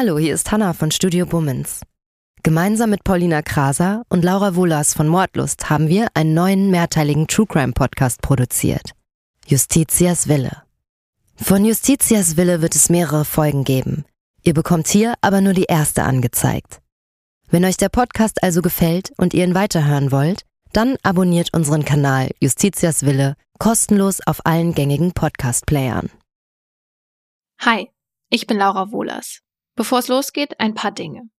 Hallo, hier ist Hanna von Studio Bummens. Gemeinsam mit Paulina Kraser und Laura Wohlers von Mordlust haben wir einen neuen mehrteiligen True Crime Podcast produziert. Justitias Wille. Von Justitias Wille wird es mehrere Folgen geben. Ihr bekommt hier aber nur die erste angezeigt. Wenn euch der Podcast also gefällt und ihr ihn weiterhören wollt, dann abonniert unseren Kanal Justitias Wille kostenlos auf allen gängigen Podcast-Playern. Hi, ich bin Laura Wohlers. Bevor es losgeht, ein paar Dinge.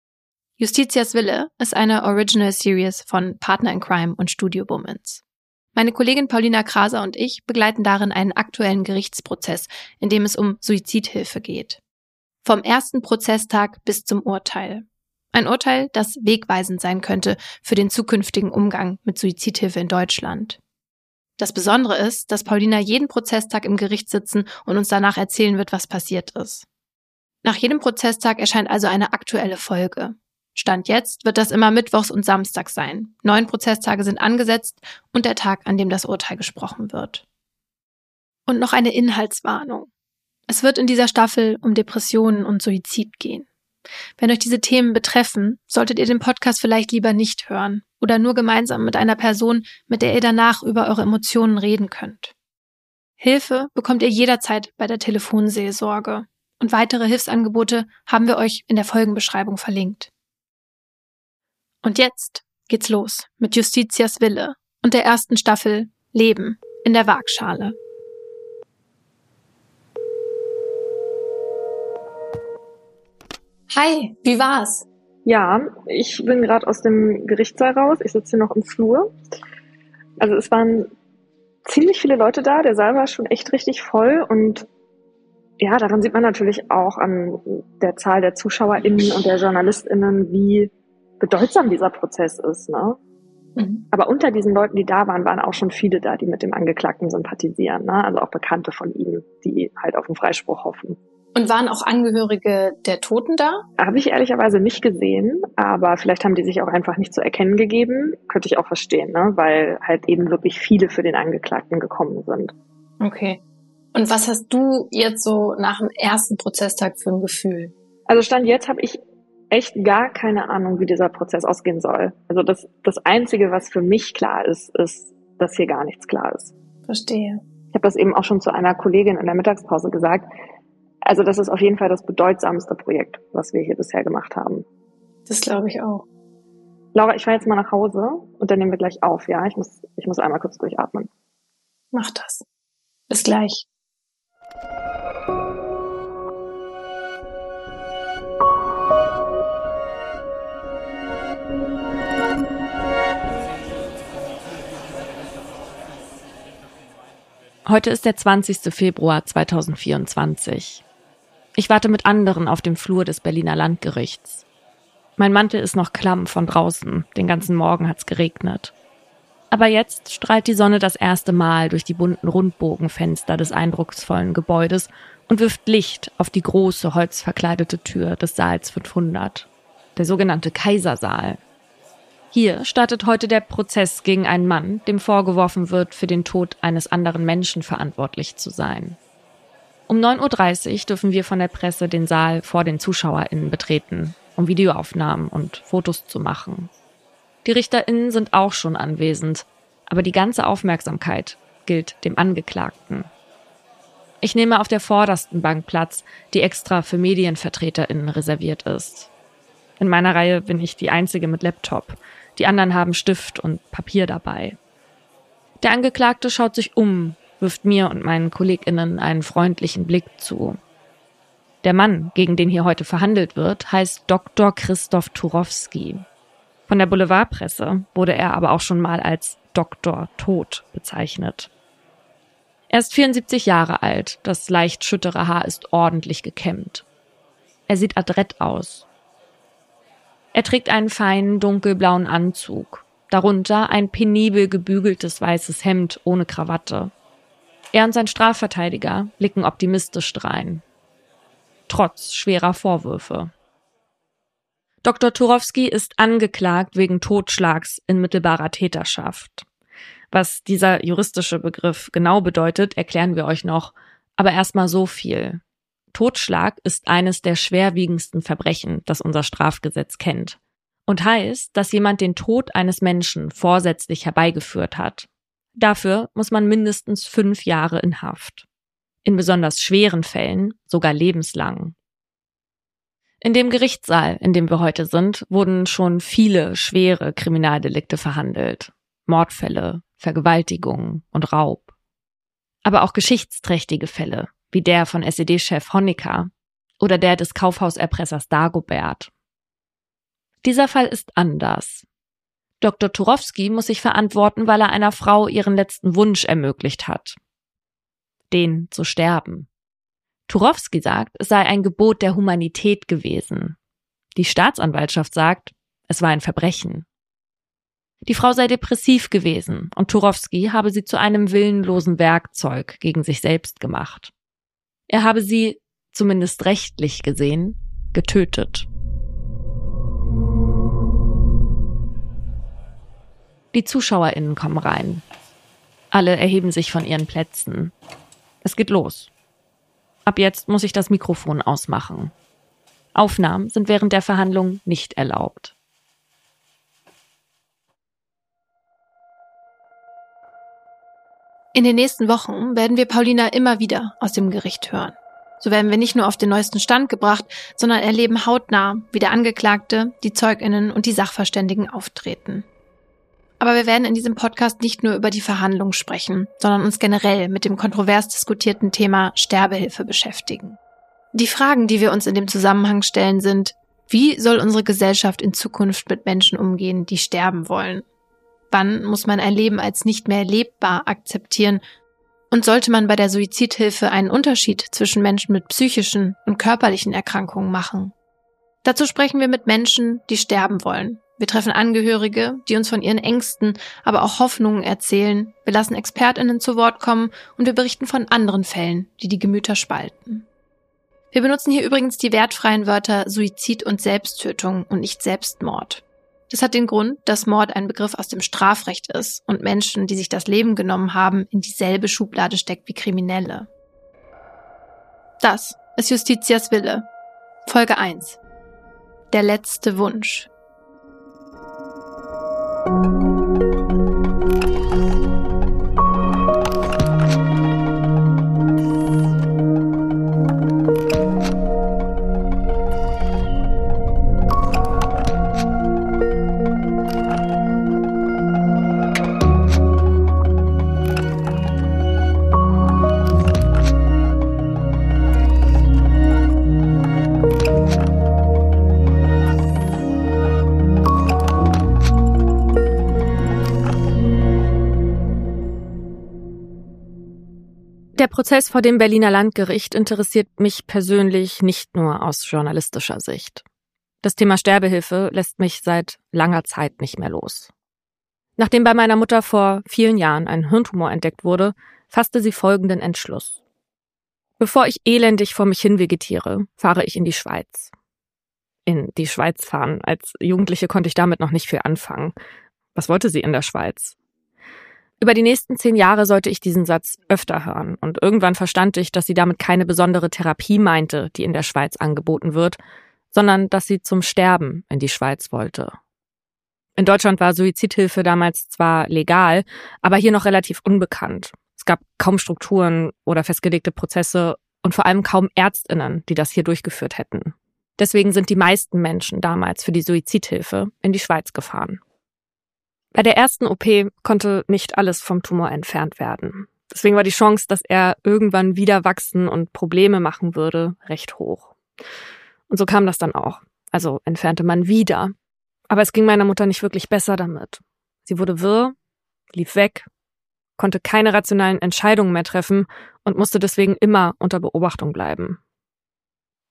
Justitias Wille ist eine Original Series von Partner in Crime und Studio Womans. Meine Kollegin Paulina Kraser und ich begleiten darin einen aktuellen Gerichtsprozess, in dem es um Suizidhilfe geht. Vom ersten Prozesstag bis zum Urteil. Ein Urteil, das wegweisend sein könnte für den zukünftigen Umgang mit Suizidhilfe in Deutschland. Das Besondere ist, dass Paulina jeden Prozesstag im Gericht sitzen und uns danach erzählen wird, was passiert ist. Nach jedem Prozesstag erscheint also eine aktuelle Folge. Stand jetzt wird das immer Mittwochs und Samstags sein. Neun Prozesstage sind angesetzt und der Tag, an dem das Urteil gesprochen wird. Und noch eine Inhaltswarnung. Es wird in dieser Staffel um Depressionen und Suizid gehen. Wenn euch diese Themen betreffen, solltet ihr den Podcast vielleicht lieber nicht hören oder nur gemeinsam mit einer Person, mit der ihr danach über eure Emotionen reden könnt. Hilfe bekommt ihr jederzeit bei der Telefonseelsorge und weitere Hilfsangebote haben wir euch in der Folgenbeschreibung verlinkt. Und jetzt geht's los mit Justitias Wille und der ersten Staffel Leben in der Waagschale. Hi, wie war's? Ja, ich bin gerade aus dem Gerichtssaal raus. Ich sitze hier noch im Flur. Also es waren ziemlich viele Leute da. Der Saal war schon echt richtig voll und ja, daran sieht man natürlich auch an der Zahl der ZuschauerInnen und der JournalistInnen, wie bedeutsam dieser Prozess ist. Ne? Mhm. Aber unter diesen Leuten, die da waren, waren auch schon viele da, die mit dem Angeklagten sympathisieren. Ne? Also auch Bekannte von ihm, die halt auf den Freispruch hoffen. Und waren auch Angehörige der Toten da? Habe ich ehrlicherweise nicht gesehen, aber vielleicht haben die sich auch einfach nicht zu erkennen gegeben. Könnte ich auch verstehen, ne? weil halt eben wirklich viele für den Angeklagten gekommen sind. Okay. Und was hast du jetzt so nach dem ersten Prozesstag für ein Gefühl? Also Stand jetzt habe ich echt gar keine Ahnung, wie dieser Prozess ausgehen soll. Also das, das Einzige, was für mich klar ist, ist, dass hier gar nichts klar ist. Verstehe. Ich habe das eben auch schon zu einer Kollegin in der Mittagspause gesagt. Also das ist auf jeden Fall das bedeutsamste Projekt, was wir hier bisher gemacht haben. Das glaube ich auch. Laura, ich fahre jetzt mal nach Hause und dann nehmen wir gleich auf, ja? Ich muss, ich muss einmal kurz durchatmen. Mach das. Bis gleich. Heute ist der 20. Februar 2024. Ich warte mit anderen auf dem Flur des Berliner Landgerichts. Mein Mantel ist noch klamm von draußen, den ganzen Morgen hat's geregnet. Aber jetzt strahlt die Sonne das erste Mal durch die bunten Rundbogenfenster des eindrucksvollen Gebäudes und wirft Licht auf die große holzverkleidete Tür des Saals 500, der sogenannte Kaisersaal. Hier startet heute der Prozess gegen einen Mann, dem vorgeworfen wird, für den Tod eines anderen Menschen verantwortlich zu sein. Um 9.30 Uhr dürfen wir von der Presse den Saal vor den ZuschauerInnen betreten, um Videoaufnahmen und Fotos zu machen. Die RichterInnen sind auch schon anwesend, aber die ganze Aufmerksamkeit gilt dem Angeklagten. Ich nehme auf der vordersten Bank Platz, die extra für MedienvertreterInnen reserviert ist. In meiner Reihe bin ich die einzige mit Laptop. Die anderen haben Stift und Papier dabei. Der Angeklagte schaut sich um, wirft mir und meinen KollegInnen einen freundlichen Blick zu. Der Mann, gegen den hier heute verhandelt wird, heißt Dr. Christoph Turowski. Von der Boulevardpresse wurde er aber auch schon mal als Dr. Tod bezeichnet. Er ist 74 Jahre alt, das leicht schüttere Haar ist ordentlich gekämmt. Er sieht adrett aus, er trägt einen feinen dunkelblauen Anzug, darunter ein penibel gebügeltes weißes Hemd ohne Krawatte. Er und sein Strafverteidiger blicken optimistisch drein. Trotz schwerer Vorwürfe. Dr. Turowski ist angeklagt wegen Totschlags in mittelbarer Täterschaft. Was dieser juristische Begriff genau bedeutet, erklären wir euch noch, aber erstmal so viel. Totschlag ist eines der schwerwiegendsten Verbrechen, das unser Strafgesetz kennt. Und heißt, dass jemand den Tod eines Menschen vorsätzlich herbeigeführt hat. Dafür muss man mindestens fünf Jahre in Haft. In besonders schweren Fällen sogar lebenslang. In dem Gerichtssaal, in dem wir heute sind, wurden schon viele schwere Kriminaldelikte verhandelt. Mordfälle, Vergewaltigungen und Raub. Aber auch geschichtsträchtige Fälle, wie der von SED-Chef Honecker oder der des Kaufhauserpressers Dagobert. Dieser Fall ist anders. Dr. Turowski muss sich verantworten, weil er einer Frau ihren letzten Wunsch ermöglicht hat. Den zu sterben. Turowski sagt, es sei ein Gebot der Humanität gewesen. Die Staatsanwaltschaft sagt, es war ein Verbrechen. Die Frau sei depressiv gewesen und Turowski habe sie zu einem willenlosen Werkzeug gegen sich selbst gemacht. Er habe sie, zumindest rechtlich gesehen, getötet. Die ZuschauerInnen kommen rein. Alle erheben sich von ihren Plätzen. Es geht los. Ab jetzt muss ich das Mikrofon ausmachen. Aufnahmen sind während der Verhandlung nicht erlaubt. In den nächsten Wochen werden wir Paulina immer wieder aus dem Gericht hören. So werden wir nicht nur auf den neuesten Stand gebracht, sondern erleben hautnah, wie der Angeklagte, die Zeuginnen und die Sachverständigen auftreten. Aber wir werden in diesem Podcast nicht nur über die Verhandlungen sprechen, sondern uns generell mit dem kontrovers diskutierten Thema Sterbehilfe beschäftigen. Die Fragen, die wir uns in dem Zusammenhang stellen, sind, wie soll unsere Gesellschaft in Zukunft mit Menschen umgehen, die sterben wollen? Wann muss man ein Leben als nicht mehr lebbar akzeptieren? Und sollte man bei der Suizidhilfe einen Unterschied zwischen Menschen mit psychischen und körperlichen Erkrankungen machen? Dazu sprechen wir mit Menschen, die sterben wollen wir treffen Angehörige, die uns von ihren Ängsten, aber auch Hoffnungen erzählen. Wir lassen Expertinnen zu Wort kommen und wir berichten von anderen Fällen, die die Gemüter spalten. Wir benutzen hier übrigens die wertfreien Wörter Suizid und Selbsttötung und nicht Selbstmord. Das hat den Grund, dass Mord ein Begriff aus dem Strafrecht ist und Menschen, die sich das Leben genommen haben, in dieselbe Schublade steckt wie Kriminelle. Das ist Justitias Wille. Folge 1. Der letzte Wunsch. Música Der Prozess vor dem Berliner Landgericht interessiert mich persönlich nicht nur aus journalistischer Sicht. Das Thema Sterbehilfe lässt mich seit langer Zeit nicht mehr los. Nachdem bei meiner Mutter vor vielen Jahren ein Hirntumor entdeckt wurde, fasste sie folgenden Entschluss. Bevor ich elendig vor mich hin vegetiere, fahre ich in die Schweiz. In die Schweiz fahren. Als Jugendliche konnte ich damit noch nicht viel anfangen. Was wollte sie in der Schweiz? Über die nächsten zehn Jahre sollte ich diesen Satz öfter hören und irgendwann verstand ich, dass sie damit keine besondere Therapie meinte, die in der Schweiz angeboten wird, sondern dass sie zum Sterben in die Schweiz wollte. In Deutschland war Suizidhilfe damals zwar legal, aber hier noch relativ unbekannt. Es gab kaum Strukturen oder festgelegte Prozesse und vor allem kaum Ärztinnen, die das hier durchgeführt hätten. Deswegen sind die meisten Menschen damals für die Suizidhilfe in die Schweiz gefahren. Bei der ersten OP konnte nicht alles vom Tumor entfernt werden. Deswegen war die Chance, dass er irgendwann wieder wachsen und Probleme machen würde, recht hoch. Und so kam das dann auch. Also entfernte man wieder. Aber es ging meiner Mutter nicht wirklich besser damit. Sie wurde wirr, lief weg, konnte keine rationalen Entscheidungen mehr treffen und musste deswegen immer unter Beobachtung bleiben.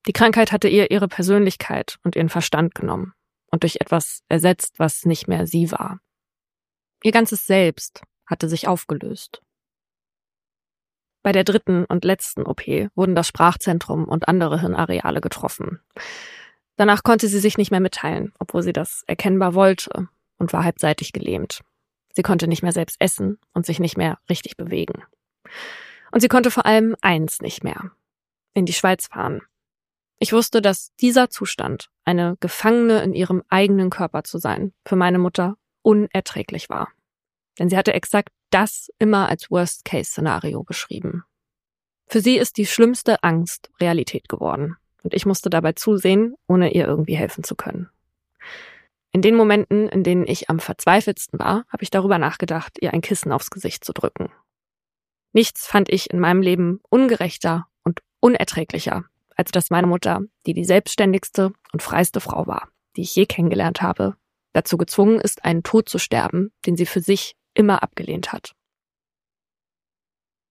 Die Krankheit hatte ihr ihre Persönlichkeit und ihren Verstand genommen und durch etwas ersetzt, was nicht mehr sie war. Ihr ganzes Selbst hatte sich aufgelöst. Bei der dritten und letzten OP wurden das Sprachzentrum und andere Hirnareale getroffen. Danach konnte sie sich nicht mehr mitteilen, obwohl sie das erkennbar wollte und war halbseitig gelähmt. Sie konnte nicht mehr selbst essen und sich nicht mehr richtig bewegen. Und sie konnte vor allem eins nicht mehr. in die Schweiz fahren. Ich wusste, dass dieser Zustand, eine Gefangene in ihrem eigenen Körper zu sein, für meine Mutter unerträglich war. Denn sie hatte exakt das immer als Worst-Case-Szenario beschrieben. Für sie ist die schlimmste Angst Realität geworden. Und ich musste dabei zusehen, ohne ihr irgendwie helfen zu können. In den Momenten, in denen ich am verzweifeltsten war, habe ich darüber nachgedacht, ihr ein Kissen aufs Gesicht zu drücken. Nichts fand ich in meinem Leben ungerechter und unerträglicher, als dass meine Mutter, die die selbstständigste und freiste Frau war, die ich je kennengelernt habe, dazu gezwungen ist, einen Tod zu sterben, den sie für sich immer abgelehnt hat.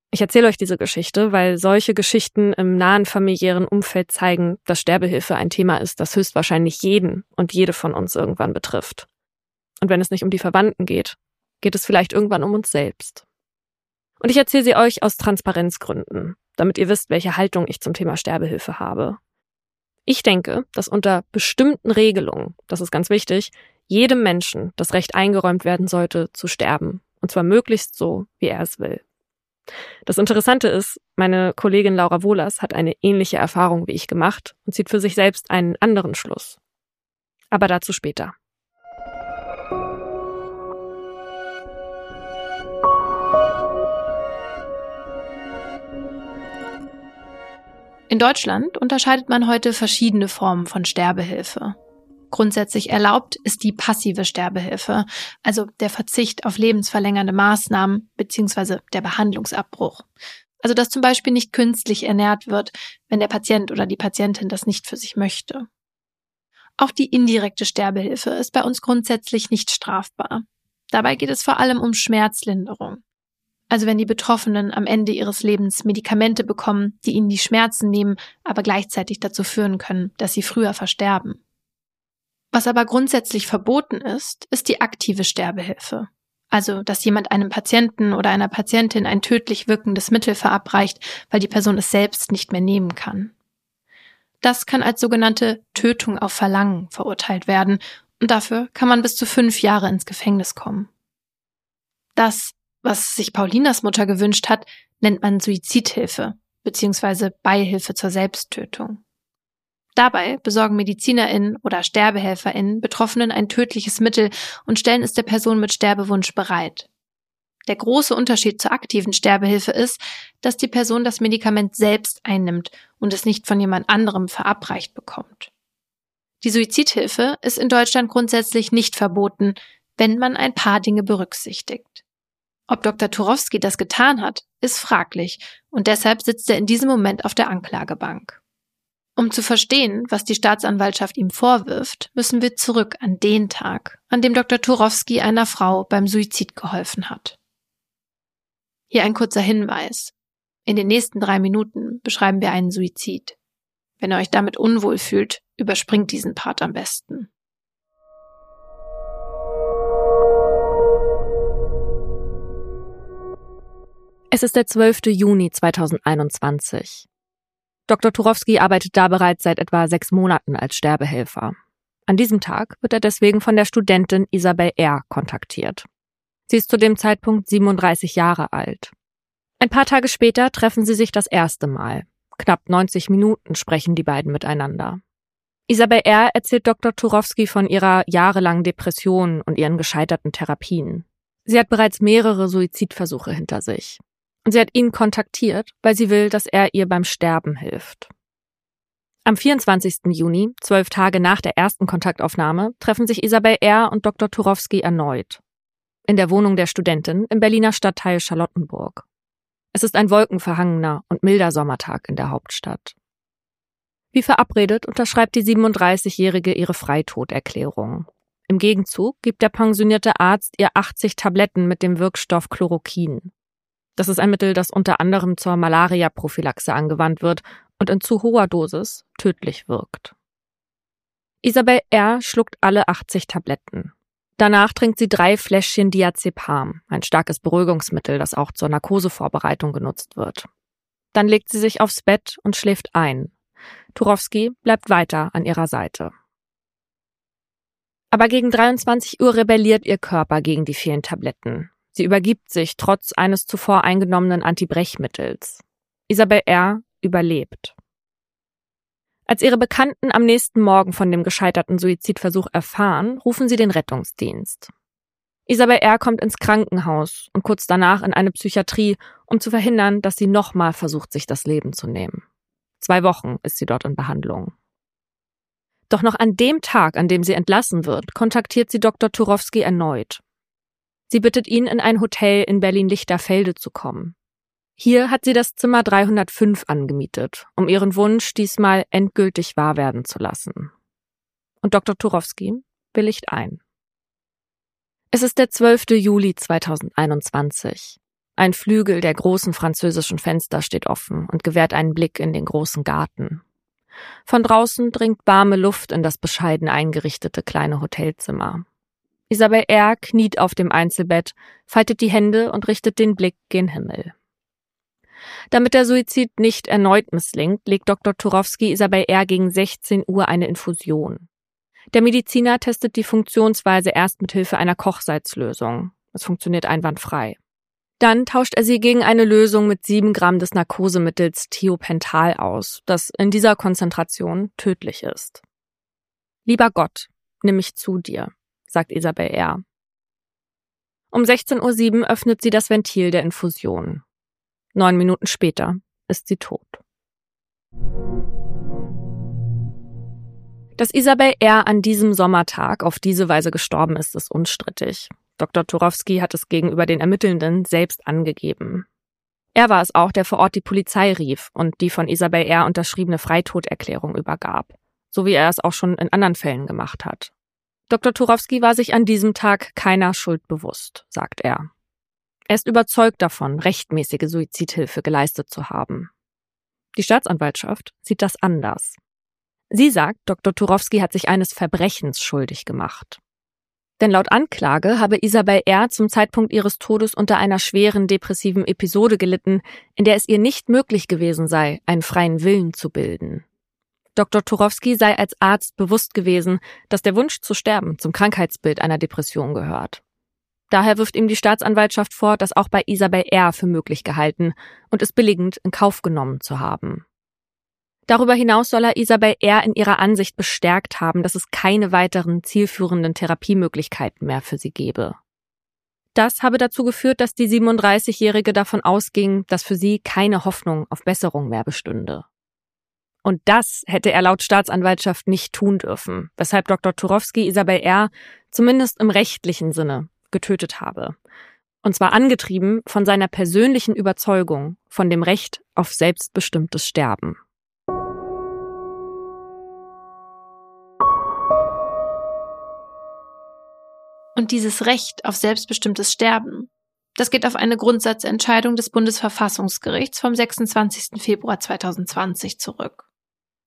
Ich erzähle euch diese Geschichte, weil solche Geschichten im nahen familiären Umfeld zeigen, dass Sterbehilfe ein Thema ist, das höchstwahrscheinlich jeden und jede von uns irgendwann betrifft. Und wenn es nicht um die Verwandten geht, geht es vielleicht irgendwann um uns selbst. Und ich erzähle sie euch aus Transparenzgründen, damit ihr wisst, welche Haltung ich zum Thema Sterbehilfe habe. Ich denke, dass unter bestimmten Regelungen, das ist ganz wichtig, jedem Menschen das Recht eingeräumt werden sollte, zu sterben. Und zwar möglichst so, wie er es will. Das Interessante ist, meine Kollegin Laura Wohlers hat eine ähnliche Erfahrung wie ich gemacht und zieht für sich selbst einen anderen Schluss. Aber dazu später. In Deutschland unterscheidet man heute verschiedene Formen von Sterbehilfe. Grundsätzlich erlaubt ist die passive Sterbehilfe, also der Verzicht auf lebensverlängernde Maßnahmen bzw. der Behandlungsabbruch. Also dass zum Beispiel nicht künstlich ernährt wird, wenn der Patient oder die Patientin das nicht für sich möchte. Auch die indirekte Sterbehilfe ist bei uns grundsätzlich nicht strafbar. Dabei geht es vor allem um Schmerzlinderung. Also wenn die Betroffenen am Ende ihres Lebens Medikamente bekommen, die ihnen die Schmerzen nehmen, aber gleichzeitig dazu führen können, dass sie früher versterben. Was aber grundsätzlich verboten ist, ist die aktive Sterbehilfe. Also, dass jemand einem Patienten oder einer Patientin ein tödlich wirkendes Mittel verabreicht, weil die Person es selbst nicht mehr nehmen kann. Das kann als sogenannte Tötung auf Verlangen verurteilt werden und dafür kann man bis zu fünf Jahre ins Gefängnis kommen. Das, was sich Paulinas Mutter gewünscht hat, nennt man Suizidhilfe bzw. Beihilfe zur Selbsttötung. Dabei besorgen MedizinerInnen oder SterbehelferInnen Betroffenen ein tödliches Mittel und stellen es der Person mit Sterbewunsch bereit. Der große Unterschied zur aktiven Sterbehilfe ist, dass die Person das Medikament selbst einnimmt und es nicht von jemand anderem verabreicht bekommt. Die Suizidhilfe ist in Deutschland grundsätzlich nicht verboten, wenn man ein paar Dinge berücksichtigt. Ob Dr. Turowski das getan hat, ist fraglich und deshalb sitzt er in diesem Moment auf der Anklagebank. Um zu verstehen, was die Staatsanwaltschaft ihm vorwirft, müssen wir zurück an den Tag, an dem Dr. Turowski einer Frau beim Suizid geholfen hat. Hier ein kurzer Hinweis. In den nächsten drei Minuten beschreiben wir einen Suizid. Wenn ihr euch damit unwohl fühlt, überspringt diesen Part am besten. Es ist der 12. Juni 2021. Dr. Turowski arbeitet da bereits seit etwa sechs Monaten als Sterbehelfer. An diesem Tag wird er deswegen von der Studentin Isabel R. kontaktiert. Sie ist zu dem Zeitpunkt 37 Jahre alt. Ein paar Tage später treffen sie sich das erste Mal. Knapp 90 Minuten sprechen die beiden miteinander. Isabel R. erzählt Dr. Turowski von ihrer jahrelangen Depression und ihren gescheiterten Therapien. Sie hat bereits mehrere Suizidversuche hinter sich und sie hat ihn kontaktiert, weil sie will, dass er ihr beim Sterben hilft. Am 24. Juni, zwölf Tage nach der ersten Kontaktaufnahme, treffen sich Isabel R. und Dr. Turowski erneut. In der Wohnung der Studentin im Berliner Stadtteil Charlottenburg. Es ist ein wolkenverhangener und milder Sommertag in der Hauptstadt. Wie verabredet unterschreibt die 37-Jährige ihre Freitoderklärung. Im Gegenzug gibt der pensionierte Arzt ihr 80 Tabletten mit dem Wirkstoff Chloroquin. Das ist ein Mittel, das unter anderem zur Malaria-Prophylaxe angewandt wird und in zu hoher Dosis tödlich wirkt. Isabel R. schluckt alle 80 Tabletten. Danach trinkt sie drei Fläschchen Diazepam, ein starkes Beruhigungsmittel, das auch zur Narkosevorbereitung genutzt wird. Dann legt sie sich aufs Bett und schläft ein. Turowski bleibt weiter an ihrer Seite. Aber gegen 23 Uhr rebelliert ihr Körper gegen die vielen Tabletten. Sie übergibt sich trotz eines zuvor eingenommenen Antibrechmittels. Isabel R. überlebt. Als ihre Bekannten am nächsten Morgen von dem gescheiterten Suizidversuch erfahren, rufen sie den Rettungsdienst. Isabel R. kommt ins Krankenhaus und kurz danach in eine Psychiatrie, um zu verhindern, dass sie nochmal versucht, sich das Leben zu nehmen. Zwei Wochen ist sie dort in Behandlung. Doch noch an dem Tag, an dem sie entlassen wird, kontaktiert sie Dr. Turowski erneut. Sie bittet ihn, in ein Hotel in Berlin-Lichterfelde zu kommen. Hier hat sie das Zimmer 305 angemietet, um ihren Wunsch diesmal endgültig wahr werden zu lassen. Und Dr. Turowski willigt ein. Es ist der 12. Juli 2021. Ein Flügel der großen französischen Fenster steht offen und gewährt einen Blick in den großen Garten. Von draußen dringt warme Luft in das bescheiden eingerichtete kleine Hotelzimmer. Isabel R. kniet auf dem Einzelbett, faltet die Hände und richtet den Blick gen Himmel. Damit der Suizid nicht erneut misslingt, legt Dr. Turowski Isabel R. gegen 16 Uhr eine Infusion. Der Mediziner testet die Funktionsweise erst mit Hilfe einer Kochsalzlösung. Es funktioniert einwandfrei. Dann tauscht er sie gegen eine Lösung mit sieben Gramm des Narkosemittels Thiopental aus, das in dieser Konzentration tödlich ist. Lieber Gott, nimm mich zu dir, sagt Isabel R. Um 16.07 Uhr öffnet sie das Ventil der Infusion. Neun Minuten später ist sie tot. Dass Isabel R. an diesem Sommertag auf diese Weise gestorben ist, ist unstrittig. Dr. Turowski hat es gegenüber den Ermittelnden selbst angegeben. Er war es auch, der vor Ort die Polizei rief und die von Isabel R. unterschriebene Freitoderklärung übergab, so wie er es auch schon in anderen Fällen gemacht hat. Dr. Turowski war sich an diesem Tag keiner Schuld bewusst, sagt er. Er ist überzeugt davon, rechtmäßige Suizidhilfe geleistet zu haben. Die Staatsanwaltschaft sieht das anders. Sie sagt, Dr. Turowski hat sich eines Verbrechens schuldig gemacht. Denn laut Anklage habe Isabel R. zum Zeitpunkt ihres Todes unter einer schweren depressiven Episode gelitten, in der es ihr nicht möglich gewesen sei, einen freien Willen zu bilden. Dr. Turowski sei als Arzt bewusst gewesen, dass der Wunsch zu sterben zum Krankheitsbild einer Depression gehört. Daher wirft ihm die Staatsanwaltschaft vor, das auch bei Isabel R. für möglich gehalten und es billigend in Kauf genommen zu haben. Darüber hinaus soll er Isabel R. in ihrer Ansicht bestärkt haben, dass es keine weiteren zielführenden Therapiemöglichkeiten mehr für sie gebe. Das habe dazu geführt, dass die 37-Jährige davon ausging, dass für sie keine Hoffnung auf Besserung mehr bestünde. Und das hätte er laut Staatsanwaltschaft nicht tun dürfen, weshalb Dr. Turowski Isabel R. zumindest im rechtlichen Sinne getötet habe. Und zwar angetrieben von seiner persönlichen Überzeugung von dem Recht auf selbstbestimmtes Sterben. Und dieses Recht auf selbstbestimmtes Sterben, das geht auf eine Grundsatzentscheidung des Bundesverfassungsgerichts vom 26. Februar 2020 zurück.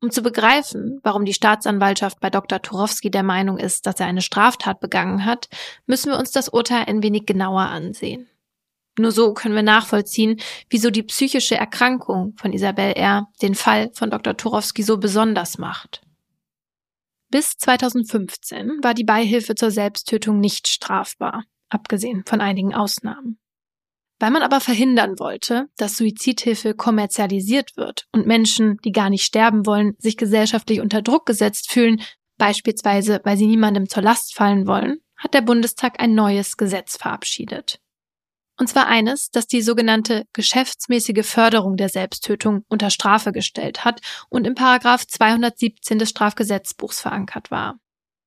Um zu begreifen, warum die Staatsanwaltschaft bei Dr. Turowski der Meinung ist, dass er eine Straftat begangen hat, müssen wir uns das Urteil ein wenig genauer ansehen. Nur so können wir nachvollziehen, wieso die psychische Erkrankung von Isabel R. den Fall von Dr. Turowski so besonders macht. Bis 2015 war die Beihilfe zur Selbsttötung nicht strafbar, abgesehen von einigen Ausnahmen. Weil man aber verhindern wollte, dass Suizidhilfe kommerzialisiert wird und Menschen, die gar nicht sterben wollen, sich gesellschaftlich unter Druck gesetzt fühlen, beispielsweise weil sie niemandem zur Last fallen wollen, hat der Bundestag ein neues Gesetz verabschiedet. Und zwar eines, das die sogenannte geschäftsmäßige Förderung der Selbsttötung unter Strafe gestellt hat und im Paragraph 217 des Strafgesetzbuchs verankert war.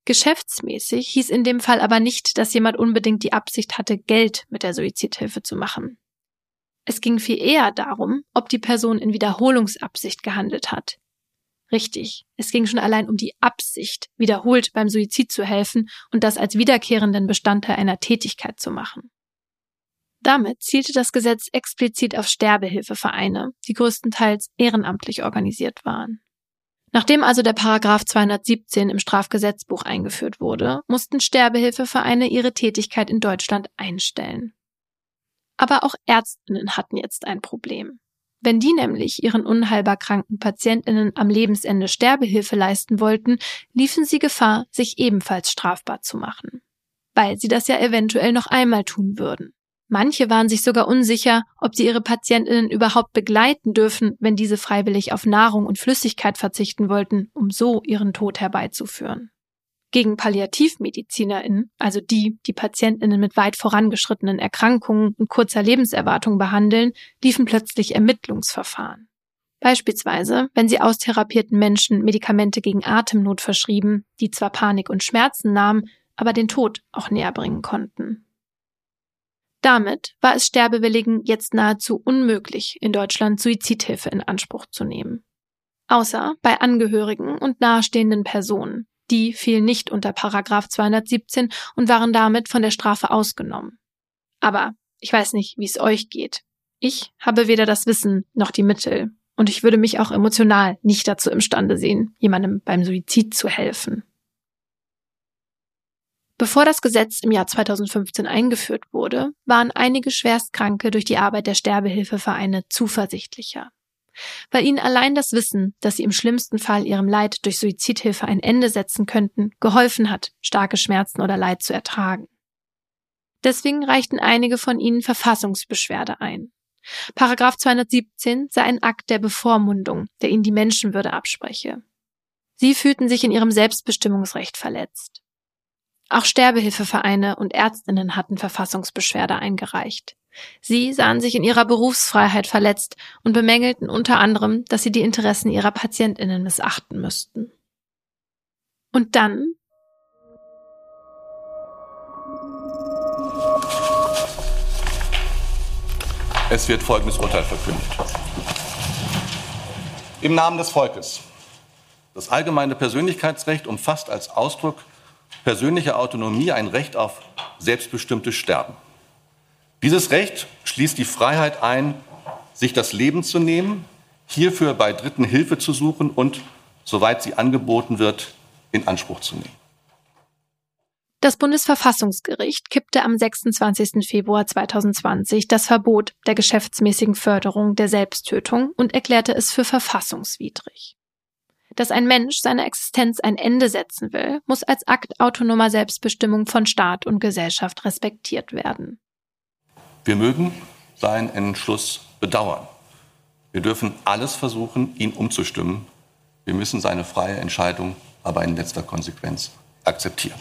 Geschäftsmäßig hieß in dem Fall aber nicht, dass jemand unbedingt die Absicht hatte, Geld mit der Suizidhilfe zu machen. Es ging viel eher darum, ob die Person in Wiederholungsabsicht gehandelt hat. Richtig, es ging schon allein um die Absicht, wiederholt beim Suizid zu helfen und das als wiederkehrenden Bestandteil einer Tätigkeit zu machen. Damit zielte das Gesetz explizit auf Sterbehilfevereine, die größtenteils ehrenamtlich organisiert waren. Nachdem also der Paragraph 217 im Strafgesetzbuch eingeführt wurde, mussten Sterbehilfevereine ihre Tätigkeit in Deutschland einstellen. Aber auch Ärztinnen hatten jetzt ein Problem. Wenn die nämlich ihren unheilbar kranken Patientinnen am Lebensende Sterbehilfe leisten wollten, liefen sie Gefahr, sich ebenfalls strafbar zu machen. Weil sie das ja eventuell noch einmal tun würden. Manche waren sich sogar unsicher, ob sie ihre Patientinnen überhaupt begleiten dürfen, wenn diese freiwillig auf Nahrung und Flüssigkeit verzichten wollten, um so ihren Tod herbeizuführen. Gegen PalliativmedizinerInnen, also die, die PatientInnen mit weit vorangeschrittenen Erkrankungen und kurzer Lebenserwartung behandeln, liefen plötzlich Ermittlungsverfahren. Beispielsweise, wenn sie austherapierten Menschen Medikamente gegen Atemnot verschrieben, die zwar Panik und Schmerzen nahmen, aber den Tod auch näher bringen konnten. Damit war es Sterbewilligen jetzt nahezu unmöglich, in Deutschland Suizidhilfe in Anspruch zu nehmen. Außer bei Angehörigen und nahestehenden Personen. Die fielen nicht unter Paragraph 217 und waren damit von der Strafe ausgenommen. Aber ich weiß nicht, wie es euch geht. Ich habe weder das Wissen noch die Mittel, und ich würde mich auch emotional nicht dazu imstande sehen, jemandem beim Suizid zu helfen. Bevor das Gesetz im Jahr 2015 eingeführt wurde, waren einige Schwerstkranke durch die Arbeit der Sterbehilfevereine zuversichtlicher. Weil ihnen allein das Wissen, dass sie im schlimmsten Fall ihrem Leid durch Suizidhilfe ein Ende setzen könnten, geholfen hat, starke Schmerzen oder Leid zu ertragen. Deswegen reichten einige von ihnen Verfassungsbeschwerde ein. Paragraph 217 sei ein Akt der Bevormundung, der ihnen die Menschenwürde abspreche. Sie fühlten sich in ihrem Selbstbestimmungsrecht verletzt. Auch Sterbehilfevereine und Ärztinnen hatten Verfassungsbeschwerde eingereicht. Sie sahen sich in ihrer Berufsfreiheit verletzt und bemängelten unter anderem, dass sie die Interessen ihrer Patientinnen missachten müssten. Und dann Es wird folgendes Urteil verkündet. Im Namen des Volkes. Das allgemeine Persönlichkeitsrecht umfasst als Ausdruck persönlicher Autonomie ein Recht auf selbstbestimmtes Sterben. Dieses Recht schließt die Freiheit ein, sich das Leben zu nehmen, hierfür bei Dritten Hilfe zu suchen und, soweit sie angeboten wird, in Anspruch zu nehmen. Das Bundesverfassungsgericht kippte am 26. Februar 2020 das Verbot der geschäftsmäßigen Förderung der Selbsttötung und erklärte es für verfassungswidrig. Dass ein Mensch seiner Existenz ein Ende setzen will, muss als Akt autonomer Selbstbestimmung von Staat und Gesellschaft respektiert werden. Wir mögen seinen Entschluss bedauern. Wir dürfen alles versuchen, ihn umzustimmen. Wir müssen seine freie Entscheidung aber in letzter Konsequenz akzeptieren.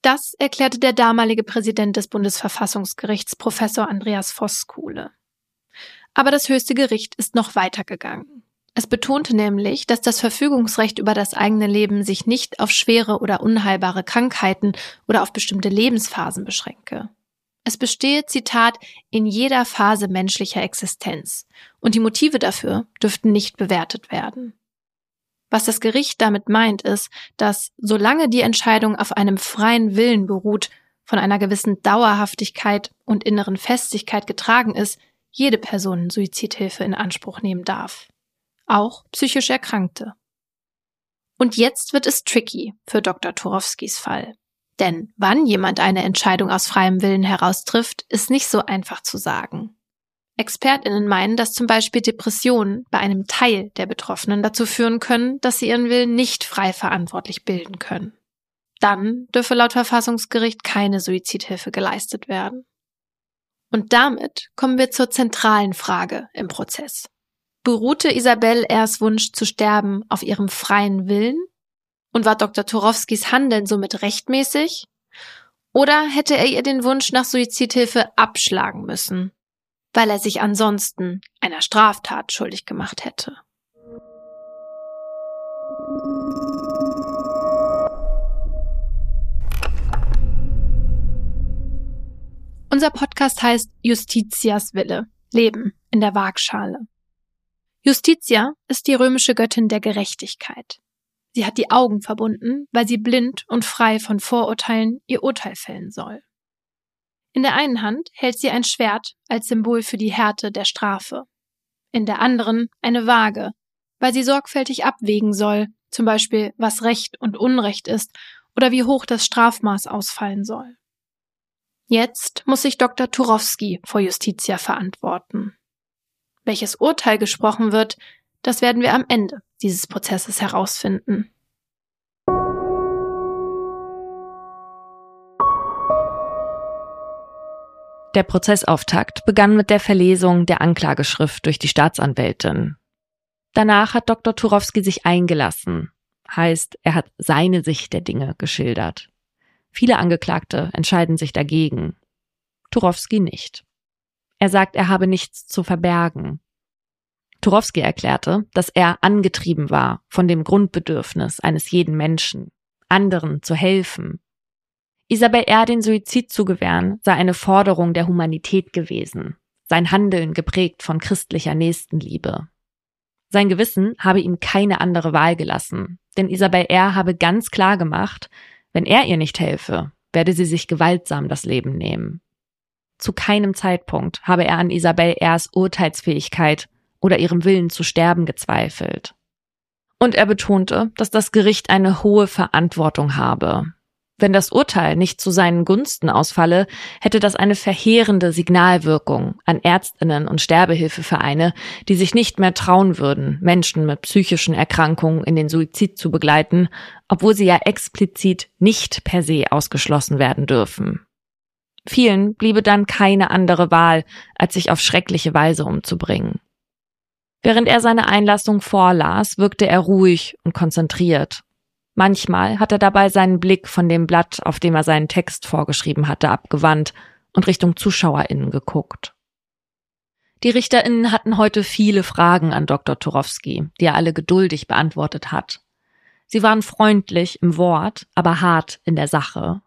Das erklärte der damalige Präsident des Bundesverfassungsgerichts, Professor Andreas Voskuhle. Aber das höchste Gericht ist noch weitergegangen. Es betonte nämlich, dass das Verfügungsrecht über das eigene Leben sich nicht auf schwere oder unheilbare Krankheiten oder auf bestimmte Lebensphasen beschränke. Es bestehe, Zitat, in jeder Phase menschlicher Existenz, und die Motive dafür dürften nicht bewertet werden. Was das Gericht damit meint, ist, dass solange die Entscheidung auf einem freien Willen beruht, von einer gewissen Dauerhaftigkeit und inneren Festigkeit getragen ist, jede Person Suizidhilfe in Anspruch nehmen darf auch psychisch Erkrankte. Und jetzt wird es tricky für Dr. Turowskis Fall. Denn wann jemand eine Entscheidung aus freiem Willen heraustrifft, ist nicht so einfach zu sagen. ExpertInnen meinen, dass zum Beispiel Depressionen bei einem Teil der Betroffenen dazu führen können, dass sie ihren Willen nicht frei verantwortlich bilden können. Dann dürfe laut Verfassungsgericht keine Suizidhilfe geleistet werden. Und damit kommen wir zur zentralen Frage im Prozess. Beruhte Isabel Ers Wunsch zu sterben auf ihrem freien Willen? Und war Dr. Turowskis Handeln somit rechtmäßig? Oder hätte er ihr den Wunsch nach Suizidhilfe abschlagen müssen, weil er sich ansonsten einer Straftat schuldig gemacht hätte? Unser Podcast heißt Justitias Wille, Leben in der Waagschale. Justitia ist die römische Göttin der Gerechtigkeit. Sie hat die Augen verbunden, weil sie blind und frei von Vorurteilen ihr Urteil fällen soll. In der einen Hand hält sie ein Schwert als Symbol für die Härte der Strafe, in der anderen eine Waage, weil sie sorgfältig abwägen soll, zum Beispiel was Recht und Unrecht ist oder wie hoch das Strafmaß ausfallen soll. Jetzt muss sich Dr. Turowski vor Justitia verantworten. Welches Urteil gesprochen wird, das werden wir am Ende dieses Prozesses herausfinden. Der Prozessauftakt begann mit der Verlesung der Anklageschrift durch die Staatsanwältin. Danach hat Dr. Turowski sich eingelassen. Heißt, er hat seine Sicht der Dinge geschildert. Viele Angeklagte entscheiden sich dagegen. Turowski nicht. Er sagt, er habe nichts zu verbergen. Turowski erklärte, dass er angetrieben war von dem Grundbedürfnis eines jeden Menschen, anderen zu helfen. Isabel R. den Suizid zu gewähren, sei eine Forderung der Humanität gewesen, sein Handeln geprägt von christlicher Nächstenliebe. Sein Gewissen habe ihm keine andere Wahl gelassen, denn Isabel R. habe ganz klar gemacht, wenn er ihr nicht helfe, werde sie sich gewaltsam das Leben nehmen. Zu keinem Zeitpunkt habe er an Isabel R.'s Urteilsfähigkeit oder ihrem Willen zu sterben gezweifelt. Und er betonte, dass das Gericht eine hohe Verantwortung habe. Wenn das Urteil nicht zu seinen Gunsten ausfalle, hätte das eine verheerende Signalwirkung an Ärztinnen und Sterbehilfevereine, die sich nicht mehr trauen würden, Menschen mit psychischen Erkrankungen in den Suizid zu begleiten, obwohl sie ja explizit nicht per se ausgeschlossen werden dürfen. Vielen bliebe dann keine andere Wahl, als sich auf schreckliche Weise umzubringen. Während er seine Einlassung vorlas, wirkte er ruhig und konzentriert. Manchmal hat er dabei seinen Blick von dem Blatt, auf dem er seinen Text vorgeschrieben hatte, abgewandt und Richtung ZuschauerInnen geguckt. Die RichterInnen hatten heute viele Fragen an Dr. Turowski, die er alle geduldig beantwortet hat. Sie waren freundlich im Wort, aber hart in der Sache.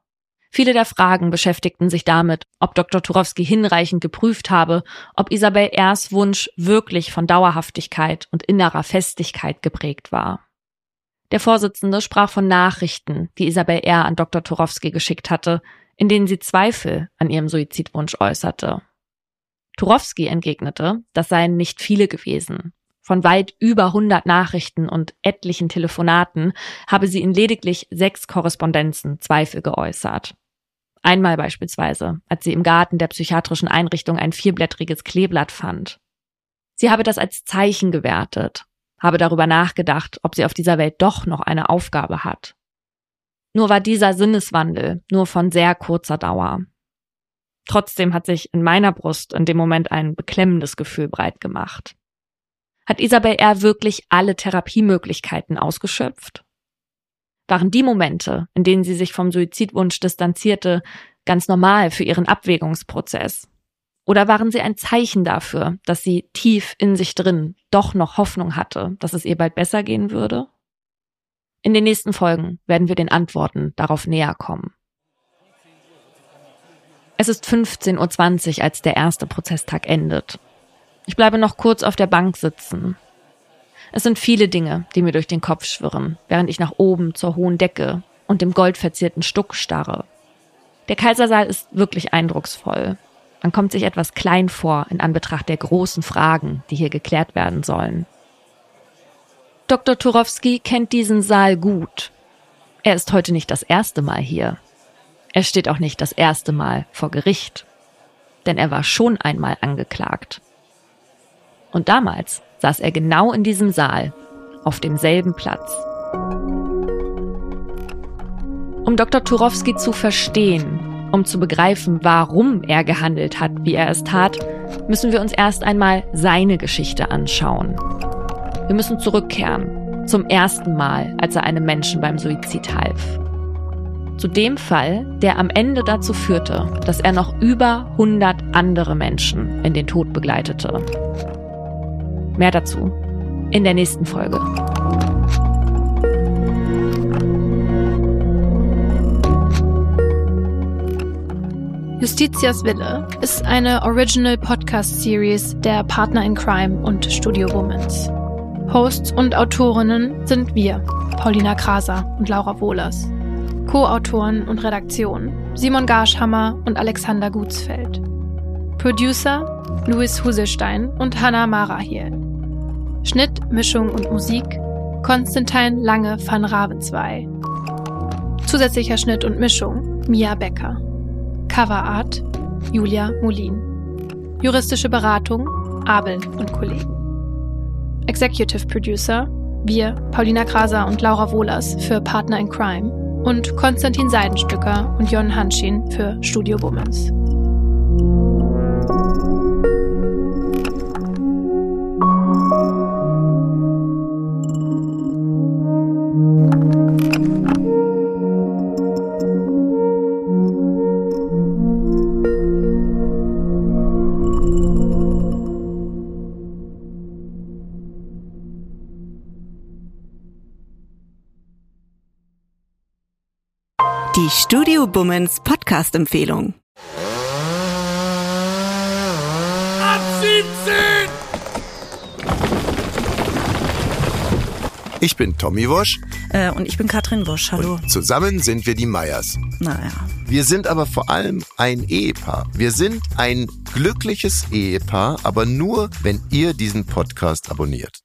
Viele der Fragen beschäftigten sich damit, ob Dr. Turowski hinreichend geprüft habe, ob Isabel R.'s Wunsch wirklich von Dauerhaftigkeit und innerer Festigkeit geprägt war. Der Vorsitzende sprach von Nachrichten, die Isabel R. an Dr. Turowski geschickt hatte, in denen sie Zweifel an ihrem Suizidwunsch äußerte. Turowski entgegnete, das seien nicht viele gewesen. Von weit über 100 Nachrichten und etlichen Telefonaten habe sie in lediglich sechs Korrespondenzen Zweifel geäußert. Einmal beispielsweise, als sie im Garten der psychiatrischen Einrichtung ein vierblättriges Kleeblatt fand. Sie habe das als Zeichen gewertet, habe darüber nachgedacht, ob sie auf dieser Welt doch noch eine Aufgabe hat. Nur war dieser Sinneswandel nur von sehr kurzer Dauer. Trotzdem hat sich in meiner Brust in dem Moment ein beklemmendes Gefühl breit gemacht. Hat Isabel R. wirklich alle Therapiemöglichkeiten ausgeschöpft? Waren die Momente, in denen sie sich vom Suizidwunsch distanzierte, ganz normal für ihren Abwägungsprozess? Oder waren sie ein Zeichen dafür, dass sie tief in sich drin doch noch Hoffnung hatte, dass es ihr bald besser gehen würde? In den nächsten Folgen werden wir den Antworten darauf näher kommen. Es ist 15.20 Uhr, als der erste Prozesstag endet. Ich bleibe noch kurz auf der Bank sitzen, es sind viele Dinge, die mir durch den Kopf schwirren, während ich nach oben zur hohen Decke und dem goldverzierten Stuck starre. Der Kaisersaal ist wirklich eindrucksvoll. Man kommt sich etwas klein vor in Anbetracht der großen Fragen, die hier geklärt werden sollen. Dr. Turowski kennt diesen Saal gut. Er ist heute nicht das erste Mal hier. Er steht auch nicht das erste Mal vor Gericht. Denn er war schon einmal angeklagt. Und damals saß er genau in diesem Saal, auf demselben Platz. Um Dr. Turowski zu verstehen, um zu begreifen, warum er gehandelt hat, wie er es tat, müssen wir uns erst einmal seine Geschichte anschauen. Wir müssen zurückkehren zum ersten Mal, als er einem Menschen beim Suizid half. Zu dem Fall, der am Ende dazu führte, dass er noch über 100 andere Menschen in den Tod begleitete. Mehr dazu in der nächsten Folge. Justitias Wille ist eine Original Podcast Series der Partner in Crime und Studio Womans. Hosts und Autorinnen sind wir, Paulina Kraser und Laura Wohlers. Co-Autoren und Redaktion Simon Garschhammer und Alexander Gutsfeld. Producer Louis Huselstein und Hannah Marahiel. Schnitt, Mischung und Musik Konstantin Lange van Ravenzwey. Zusätzlicher Schnitt und Mischung Mia Becker. Coverart Julia Molin. Juristische Beratung Abel und Kollegen. Executive Producer wir, Paulina Kraser und Laura Wohlers für Partner in Crime und Konstantin Seidenstücker und Jon Hanschin für Studio Womans. Die Studio Bummens Podcast-Empfehlung. Ab 17! Ich bin Tommy Wosch. Äh, und ich bin Katrin Wosch. Hallo. Und zusammen sind wir die Meyers. Naja. Wir sind aber vor allem ein Ehepaar. Wir sind ein glückliches Ehepaar, aber nur, wenn ihr diesen Podcast abonniert.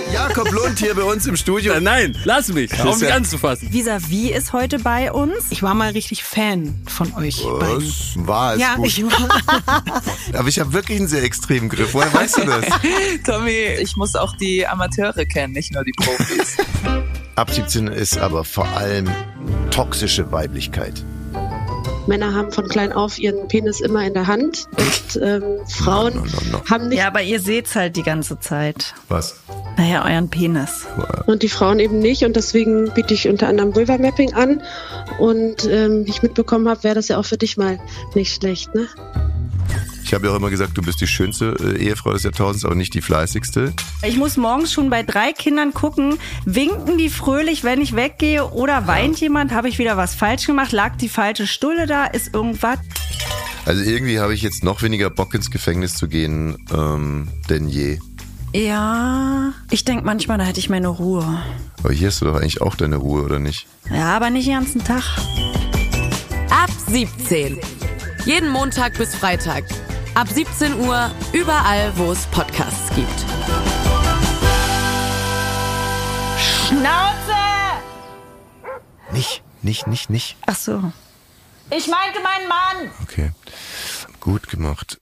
Jakob Lund hier bei uns im Studio. Äh, nein, lass mich. Hör auf mich anzufassen. Vis-à-vis ist heute bei uns. Ich war mal richtig Fan von euch beiden. Was war es Ja, gut. ich war. Aber ich habe wirklich einen sehr extremen Griff. Woher weißt du das? Tommy, ich muss auch die Amateure kennen, nicht nur die Profis. Ab 17 ist aber vor allem toxische Weiblichkeit. Männer haben von klein auf ihren Penis immer in der Hand und ähm, Frauen No, no, no. haben nicht Ja, aber ihr seht's halt die ganze Zeit. Was? Naja, euren Penis. und die Frauen eben nicht und deswegen biete ich unter anderem Vulva Mapping an und ähm, wie ich mitbekommen habe, wäre das ja auch für dich mal nicht schlecht, ne? Ich habe ja auch immer gesagt, du bist die schönste äh, Ehefrau des Jahrtausends, aber nicht die fleißigste. Ich muss morgens schon bei drei Kindern gucken, winken die fröhlich, wenn ich weggehe oder weint jemand, habe ich wieder was falsch gemacht, lag die falsche Stulle da, ist irgendwas. Also irgendwie habe ich jetzt noch weniger Bock ins Gefängnis zu gehen ähm, denn je. Ja, ich denke manchmal, da hätte ich meine Ruhe. Aber hier hast du doch eigentlich auch deine Ruhe, oder nicht? Ja, aber nicht den ganzen Tag. Ab 17. Jeden Montag bis Freitag. Ab 17 Uhr überall, wo es Podcasts gibt. Schnauze! Nicht, nicht, nicht, nicht. Ach so. Ich meinte meinen Mann! Okay. Gut gemacht.